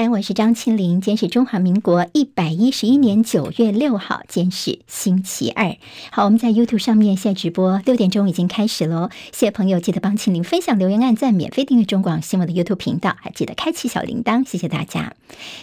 三，我是张庆玲。今天是中华民国一百一十一年九月六号，今天是星期二。好，我们在 YouTube 上面现在直播，六点钟已经开始喽。谢谢朋友，记得帮庆玲分享、留言、按赞、免费订阅中广新闻的 YouTube 频道，还记得开启小铃铛。谢谢大家。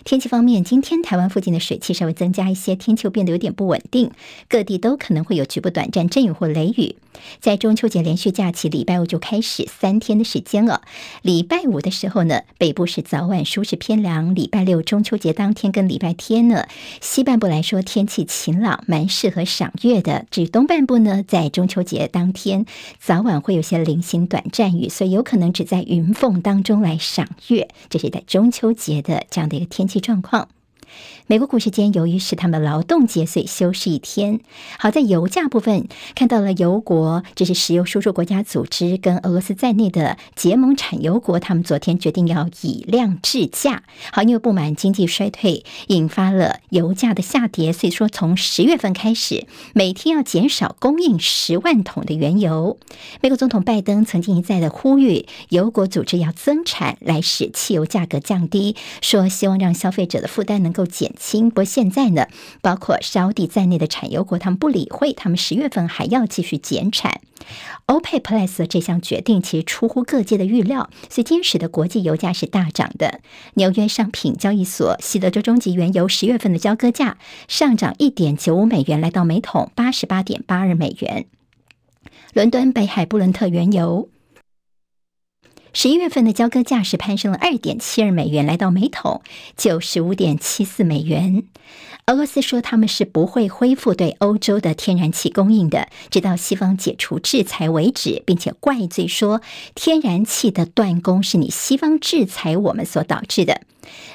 天气方面，今天台湾附近的水汽稍微增加一些，天气变得有点不稳定，各地都可能会有局部短暂阵雨或雷雨。在中秋节连续假期，礼拜五就开始三天的时间了。礼拜五的时候呢，北部是早晚舒适偏凉；礼拜六中秋节当天跟礼拜天呢，西半部来说天气晴朗，蛮适合赏月的。至于东半部呢，在中秋节当天早晚会有些零星短暂雨，所以有可能只在云缝当中来赏月。这是在中秋节的这样的一个天气状况。美国股市间，由于是他们劳动节，所以休市一天。好在油价部分，看到了油国，这是石油输出国家组织跟俄罗斯在内的结盟产油国，他们昨天决定要以量制价。好，因为不满经济衰退，引发了油价的下跌，所以说从十月份开始，每天要减少供应十万桶的原油。美国总统拜登曾经一再的呼吁油国组织要增产，来使汽油价格降低，说希望让消费者的负担能够减。不过现在呢，包括沙地在内的产油国，他们不理会，他们十月份还要继续减产。OPEC Plus 的这项决定其实出乎各界的预料，所以今天使得国际油价是大涨的。纽约商品交易所西德州中级原油十月份的交割价上涨一点九五美元，来到每桶八十八点八二美元。伦敦北海布伦特原油。十一月份的交割价是攀升了二点七二美元，来到每桶九十五点七四美元。俄罗斯说他们是不会恢复对欧洲的天然气供应的，直到西方解除制裁为止，并且怪罪说天然气的断供是你西方制裁我们所导致的。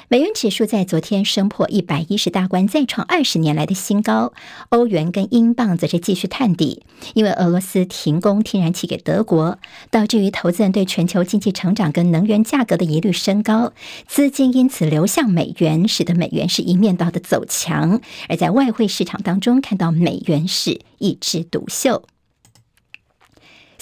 美元指数在昨天升破一百一十大关，再创二十年来的新高。欧元跟英镑则是继续探底，因为俄罗斯停供天然气给德国，导致于投资人对全球经济成长跟能源价格的疑虑升高，资金因此流向美元，使得美元是一面倒的走强。而在外汇市场当中，看到美元是一枝独秀。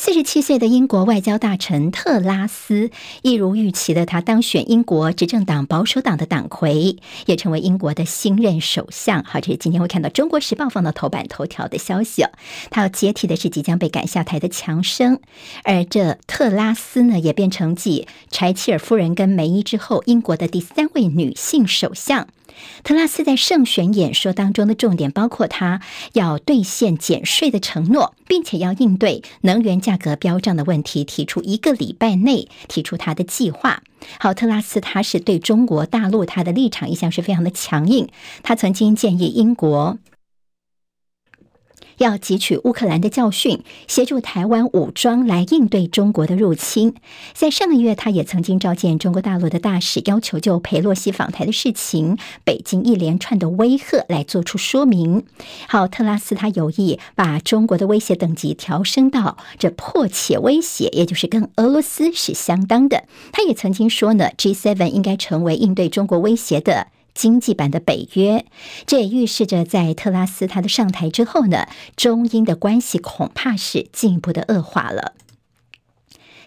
四十七岁的英国外交大臣特拉斯，一如预期的，他当选英国执政党保守党的党魁，也成为英国的新任首相。好，这是今天会看到《中国时报》放到头版头条的消息。他要接替的是即将被赶下台的强生，而这特拉斯呢，也变成继柴契尔夫人跟梅伊之后，英国的第三位女性首相。特拉斯在胜选演说当中的重点包括，他要兑现减税的承诺，并且要应对能源价格飙涨的问题，提出一个礼拜内提出他的计划。好，特拉斯他是对中国大陆他的立场一向是非常的强硬，他曾经建议英国。要汲取乌克兰的教训，协助台湾武装来应对中国的入侵。在上个月，他也曾经召见中国大陆的大使，要求就裴洛西访台的事情，北京一连串的威吓来做出说明。好，特拉斯他有意把中国的威胁等级调升到这迫切威胁，也就是跟俄罗斯是相当的。他也曾经说呢，G7 应该成为应对中国威胁的。经济版的北约，这也预示着在特拉斯他的上台之后呢，中英的关系恐怕是进一步的恶化了。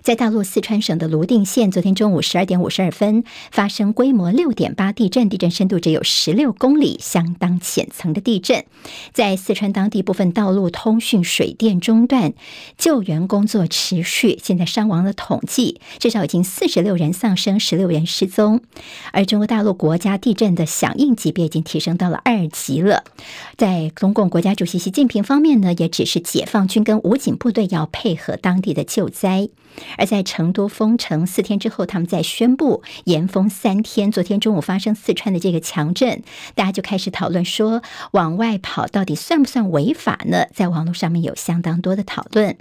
在大陆四川省的泸定县，昨天中午十二点五十二分发生规模六点八地震，地震深度只有十六公里，相当浅层的地震。在四川当地部分道路、通讯、水电中断，救援工作持续。现在伤亡的统计至少已经四十六人丧生，十六人失踪。而中国大陆国家地震的响应级别已经提升到了二级了。在中共国家主席习近平方面呢，也只是解放军跟武警部队要配合当地的救灾。而在成都封城四天之后，他们再宣布严封三天。昨天中午发生四川的这个强震，大家就开始讨论说，往外跑到底算不算违法呢？在网络上面有相当多的讨论。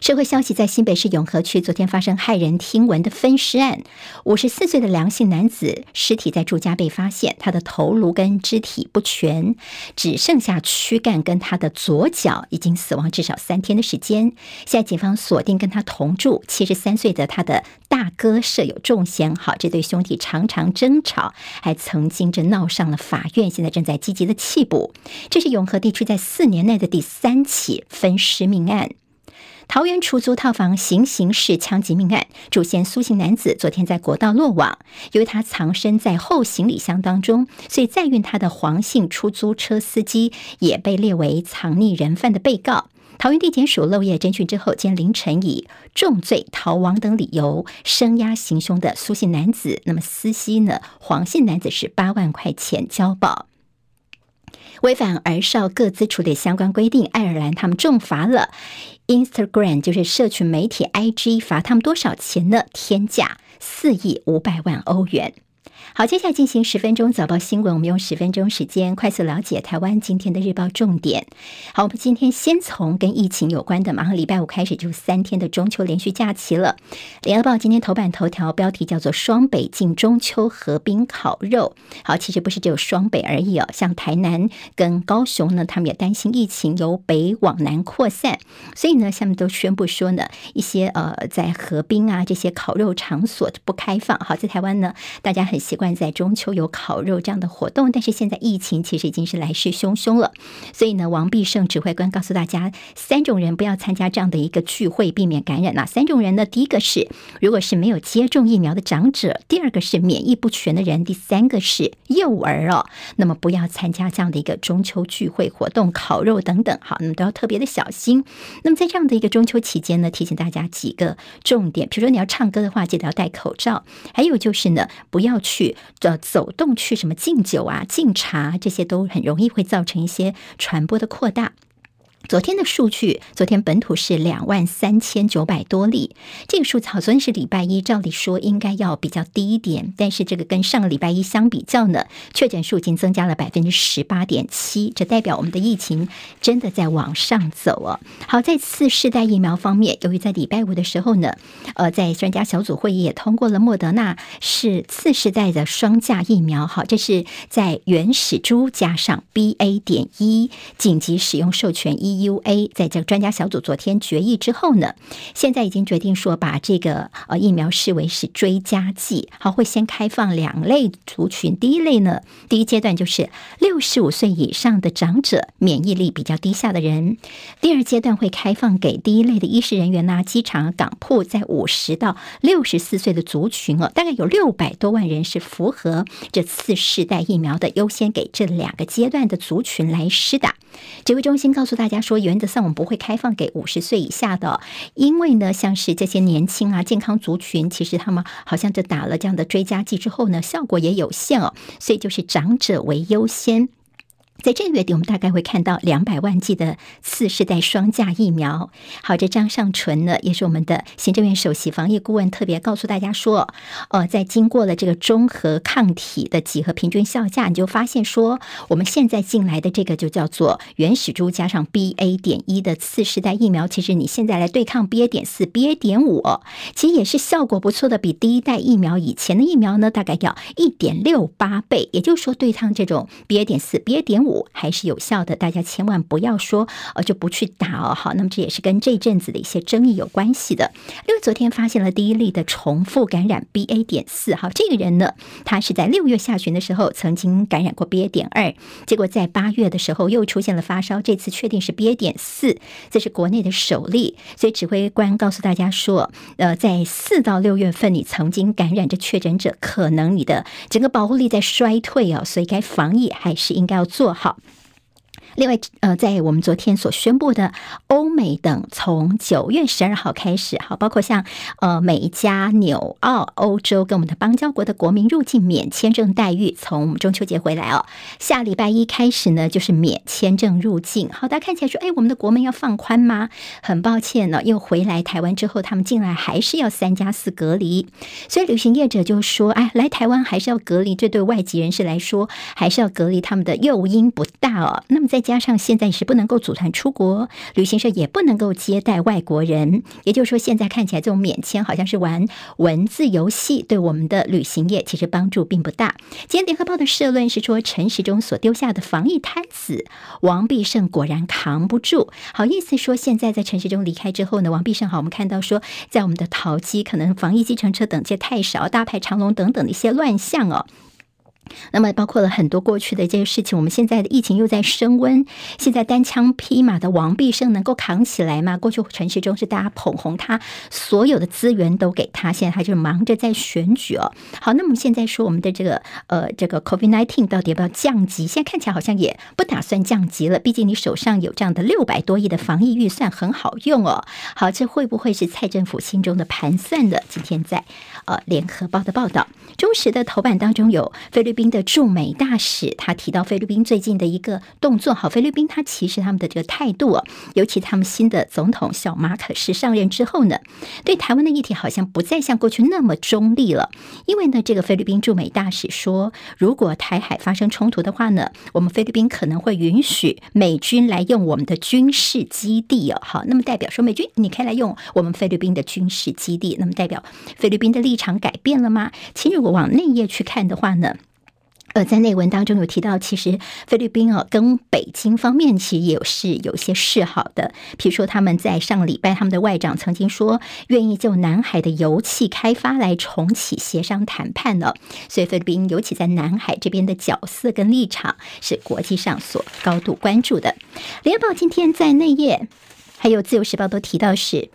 社会消息，在新北市永和区昨天发生骇人听闻的分尸案，五十四岁的梁姓男子尸体在住家被发现，他的头颅跟肢体不全，只剩下躯干跟他的左脚，已经死亡至少三天的时间。现在警方锁定跟他同住七十三岁的他的大哥设有重嫌，好，这对兄弟常常争吵，还曾经这闹上了法院，现在正在积极的缉捕。这是永和地区在四年内的第三起分尸命案。桃园出租套房行刑式枪击命案，主嫌苏姓男子昨天在国道落网，由于他藏身在后行李箱当中，所以载运他的黄姓出租车司机也被列为藏匿人犯的被告。桃园地检署漏夜侦讯之后，今天凌晨以重罪逃亡等理由声押行凶的苏姓男子，那么司机呢，黄姓男子是八万块钱交保。违反儿少各资处理相关规定，爱尔兰他们重罚了 Instagram，就是社群媒体 IG，罚他们多少钱呢？天价四亿五百万欧元。好，接下来进行十分钟早报新闻。我们用十分钟时间快速了解台湾今天的日报重点。好，我们今天先从跟疫情有关的，马上礼拜五开始就三天的中秋连续假期了。联合报今天头版头条标题叫做“双北禁中秋河滨烤肉”。好，其实不是只有双北而已哦，像台南跟高雄呢，他们也担心疫情由北往南扩散，所以呢，下面都宣布说呢，一些呃在河滨啊这些烤肉场所不开放。好，在台湾呢，大家很习惯在中秋有烤肉这样的活动，但是现在疫情其实已经是来势汹汹了，所以呢，王必胜指挥官告诉大家，三种人不要参加这样的一个聚会，避免感染。哪三种人呢？第一个是如果是没有接种疫苗的长者，第二个是免疫不全的人，第三个是幼儿哦。那么不要参加这样的一个中秋聚会活动、烤肉等等，好，那么都要特别的小心。那么在这样的一个中秋期间呢，提醒大家几个重点，比如说你要唱歌的话，记得要戴口罩，还有就是呢，不要去。呃，走动去什么敬酒啊、敬茶，这些都很容易会造成一些传播的扩大。昨天的数据，昨天本土是两万三千九百多例，这个数字好昨天是礼拜一，照理说应该要比较低一点，但是这个跟上个礼拜一相比较呢，确诊数已经增加了百分之十八点七，这代表我们的疫情真的在往上走哦。好，在次世代疫苗方面，由于在礼拜五的时候呢，呃，在专家小组会议也通过了莫德纳是次世代的双价疫苗，好，这是在原始株加上 BA. 点一紧急使用授权一。U A 在这个专家小组昨天决议之后呢，现在已经决定说把这个呃疫苗视为是追加剂，好，会先开放两类族群。第一类呢，第一阶段就是六十五岁以上的长者，免疫力比较低下的人；第二阶段会开放给第一类的医师人员呐、机场、港铺，在五十到六十四岁的族群哦，大概有六百多万人是符合这次世代疫苗的，优先给这两个阶段的族群来施打。指挥中心告诉大家说，说原则上我们不会开放给五十岁以下的，因为呢，像是这些年轻啊、健康族群，其实他们好像就打了这样的追加剂之后呢，效果也有限哦，所以就是长者为优先。在这个月底，我们大概会看到两百万剂的次世代双价疫苗。好，这张尚淳呢，也是我们的行政院首席防疫顾问，特别告诉大家说，呃，在经过了这个中和抗体的几何平均效价，你就发现说，我们现在进来的这个就叫做原始株加上 BA. 点一的次世代疫苗，其实你现在来对抗 BA. 点四、BA. 点五，其实也是效果不错的，比第一代疫苗以前的疫苗呢，大概要一点六八倍。也就是说，对抗这种 BA. 点四、BA. 点五。还是有效的，大家千万不要说呃就不去打哦。好，那么这也是跟这阵子的一些争议有关系的。因为昨天发现了第一例的重复感染 BA. 点四，好，这个人呢，他是在六月下旬的时候曾经感染过 BA. 点二，结果在八月的时候又出现了发烧，这次确定是 BA. 点四，这是国内的首例。所以指挥官告诉大家说，呃，在四到六月份你曾经感染这确诊者，可能你的整个保护力在衰退哦，所以该防疫还是应该要做。好。另外，呃，在我们昨天所宣布的，欧美等从九月十二号开始，好，包括像呃美加、纽澳、欧洲跟我们的邦交国的国民入境免签证待遇，从中秋节回来哦，下礼拜一开始呢，就是免签证入境。好，大家看起来说，哎，我们的国门要放宽吗？很抱歉呢，因为回来台湾之后，他们进来还是要三加四隔离，所以旅行业者就说，哎，来台湾还是要隔离，这对外籍人士来说，还是要隔离，他们的诱因不大哦。那么在再加上现在是不能够组团出国，旅行社也不能够接待外国人，也就是说，现在看起来这种免签好像是玩文字游戏，对我们的旅行业其实帮助并不大。今天联合报的社论是说，陈时中所丢下的防疫摊子，王必胜果然扛不住。好意思说，现在在陈时中离开之后呢，王必胜好，我们看到说，在我们的桃机可能防疫计程车等这太少，大排长龙等等的一些乱象哦。那么包括了很多过去的这些事情，我们现在的疫情又在升温，现在单枪匹马的王必胜能够扛起来吗？过去陈时中是大家捧红他，所有的资源都给他，现在他就忙着在选举哦。好，那么现在说我们的这个呃这个 COVID-19 到底要不要降级？现在看起来好像也不打算降级了，毕竟你手上有这样的六百多亿的防疫预算很好用哦。好，这会不会是蔡政府心中的盘算的？今天在呃联合报的报道，中时的头版当中有菲律宾。菲律宾的驻美大使，他提到菲律宾最近的一个动作，好，菲律宾他其实他们的这个态度哦，尤其他们新的总统小马可仕上任之后呢，对台湾的议题好像不再像过去那么中立了。因为呢，这个菲律宾驻美大使说，如果台海发生冲突的话呢，我们菲律宾可能会允许美军来用我们的军事基地哦。好，那么代表说美军你可以来用我们菲律宾的军事基地，那么代表菲律宾的立场改变了吗？其实如果往内页去看的话呢？呃，在内文当中有提到，其实菲律宾啊跟北京方面其实也是有些示好的，比如说他们在上礼拜，他们的外长曾经说愿意就南海的油气开发来重启协商谈判呢，所以菲律宾尤其在南海这边的角色跟立场是国际上所高度关注的。联合报今天在内页，还有自由时报都提到是。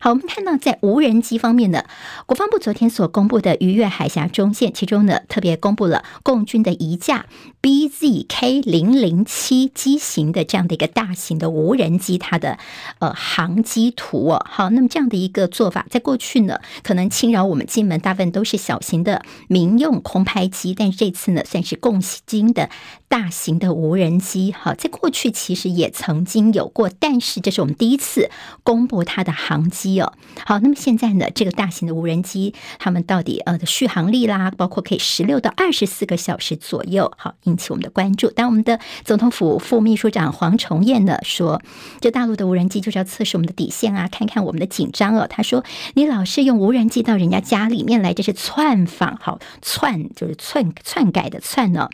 好，我们看到在无人机方面呢，国防部昨天所公布的鱼跃海峡中线，其中呢特别公布了共军的一架 BZK 零零七机型的这样的一个大型的无人机，它的呃航机图。好，那么这样的一个做法，在过去呢可能侵扰我们金门大部分都是小型的民用空拍机，但是这次呢算是共军的大型的无人机。好，在过去其实也曾经有过，但是这是我们第一次公布它的航机。哦，好，那么现在呢，这个大型的无人机，他们到底呃的续航力啦，包括可以十六到二十四个小时左右，好，引起我们的关注。当我们的总统府副秘书长黄崇彦呢说，这大陆的无人机就是要测试我们的底线啊，看看我们的紧张哦。他说，你老是用无人机到人家家里面来，这是窜访，好，窜就是窜窜改的窜呢。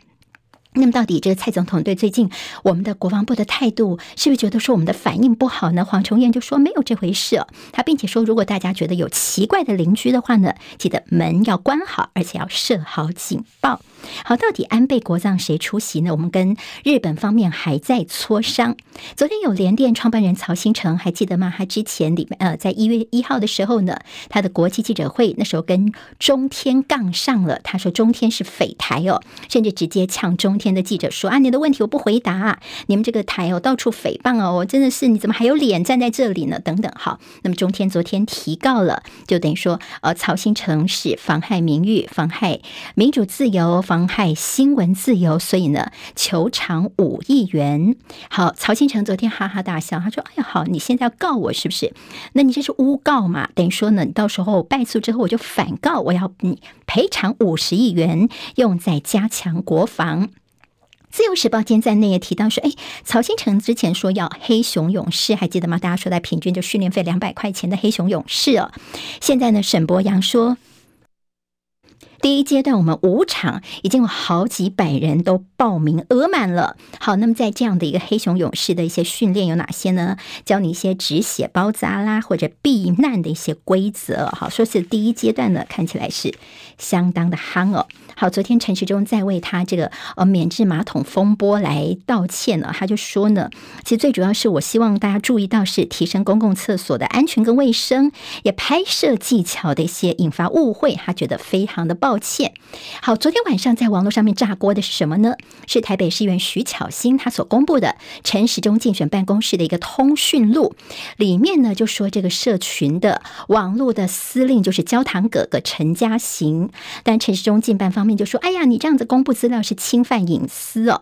那么到底这个蔡总统对最近我们的国防部的态度，是不是觉得说我们的反应不好呢？黄崇彦就说没有这回事，他并且说，如果大家觉得有奇怪的邻居的话呢，记得门要关好，而且要设好警报。好，到底安倍国葬谁出席呢？我们跟日本方面还在磋商。昨天有联电创办人曹兴诚，还记得吗？他之前里面呃，在一月一号的时候呢，他的国际记者会那时候跟中天杠上了，他说中天是匪台哦，甚至直接呛中天的记者说啊，你的问题我不回答，你们这个台哦到处诽谤哦，我真的是你怎么还有脸站在这里呢？等等。好，那么中天昨天提告了，就等于说呃，曹兴诚是妨害名誉、妨害民主自由、妨。妨害新闻自由，所以呢，求偿五亿元。好，曹兴诚昨天哈哈大笑，他说：“哎呀，好，你现在要告我是不是？那你这是诬告嘛？等于说呢，你到时候败诉之后，我就反告，我要你赔偿五十亿元，用在加强国防。”自由时报今天在内也提到说：“哎，曹兴诚之前说要黑熊勇士，还记得吗？大家说在平均就训练费两百块钱的黑熊勇士哦。现在呢，沈博阳说。”第一阶段，我们五场已经有好几百人都报名额满了。好，那么在这样的一个黑熊勇士的一些训练有哪些呢？教你一些止血包扎啦，或者避难的一些规则。好，说是第一阶段呢，看起来是相当的夯哦。好，昨天陈时中在为他这个呃免治马桶风波来道歉呢。他就说呢，其实最主要是我希望大家注意到是提升公共厕所的安全跟卫生，也拍摄技巧的一些引发误会，他觉得非常的抱歉。好，昨天晚上在网络上面炸锅的是什么呢？是台北市议员徐巧芯他所公布的陈时中竞选办公室的一个通讯录，里面呢就说这个社群的网络的司令就是焦糖哥哥陈嘉行，但陈时中竞办方。面就说：“哎呀，你这样子公布资料是侵犯隐私哦。”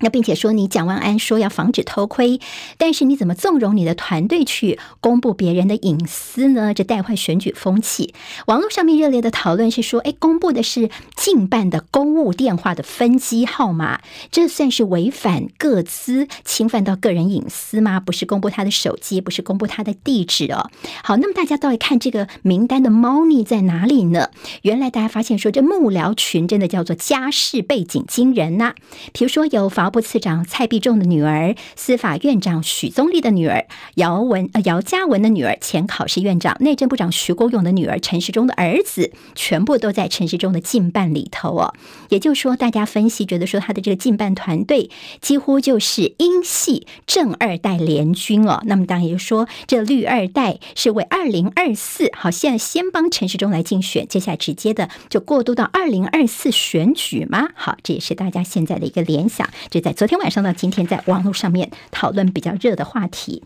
那并且说你蒋万安说要防止偷窥，但是你怎么纵容你的团队去公布别人的隐私呢？这带坏选举风气。网络上面热烈的讨论是说，哎，公布的是近办的公务电话的分机号码，这算是违反个资、侵犯到个人隐私吗？不是公布他的手机，不是公布他的地址哦。好，那么大家到底看这个名单的猫腻在哪里呢？原来大家发现说，这幕僚群真的叫做家世背景惊人呐、比如说有房。劳部次长蔡必仲的女儿，司法院长许宗力的女儿，姚文呃姚嘉文的女儿，前考试院长内政部长徐国勇的女儿，陈时中的儿子，全部都在陈时中的近办里头哦。也就是说，大家分析觉得说他的这个近办团队几乎就是英系正二代联军哦。那么当然也就说，这绿二代是为二零二四，好，现在先帮陈时中来竞选，接下来直接的就过渡到二零二四选举吗？好，这也是大家现在的一个联想。在昨天晚上到今天，在网络上面讨论比较热的话题。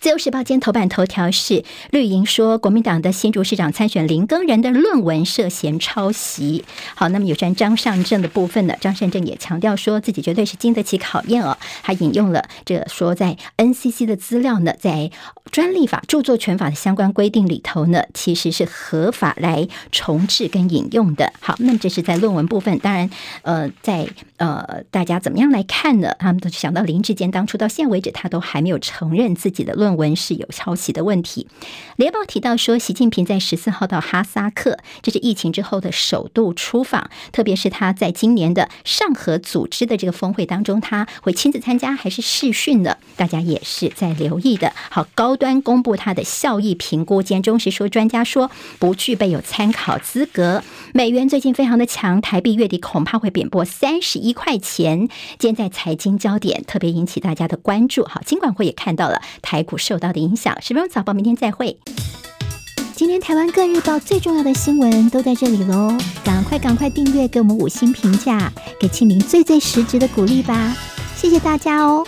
自由时报今天头版头条是绿营说国民党的新竹市长参选林耕仁的论文涉嫌抄袭。好，那么有关张善政的部分呢？张善政也强调说自己绝对是经得起考验哦。他引用了这说在 NCC 的资料呢，在专利法、著作权法的相关规定里头呢，其实是合法来重制跟引用的。好，那么这是在论文部分。当然，呃，在呃大家怎么样来看呢？他们都想到林志坚当初到现为止，他都还没有承认自己的论。论文是有抄袭的问题。联报提到说，习近平在十四号到哈萨克，这是疫情之后的首度出访，特别是他在今年的上合组织的这个峰会当中，他会亲自参加还是视讯呢？大家也是在留意的。好，高端公布他的效益评估，间中时说专家说不具备有参考资格。美元最近非常的强，台币月底恐怕会贬破三十一块钱。今天在财经焦点特别引起大家的关注。好，金管会也看到了台股受到的影响，十分钟早报，明天再会。今天台湾各日报最重要的新闻都在这里喽，赶快赶快订阅，给我们五星评价，给庆铃最最实质的鼓励吧，谢谢大家哦。